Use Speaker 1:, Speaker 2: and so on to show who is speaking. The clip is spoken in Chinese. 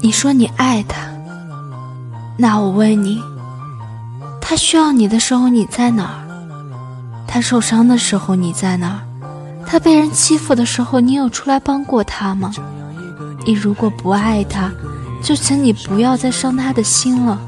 Speaker 1: 你说你爱他那我问你他需要你的时候你在哪儿？他受伤的时候你在哪儿？他被人欺负的时候你有出来帮过他吗？你如果不爱他就请你不要再伤他的心了。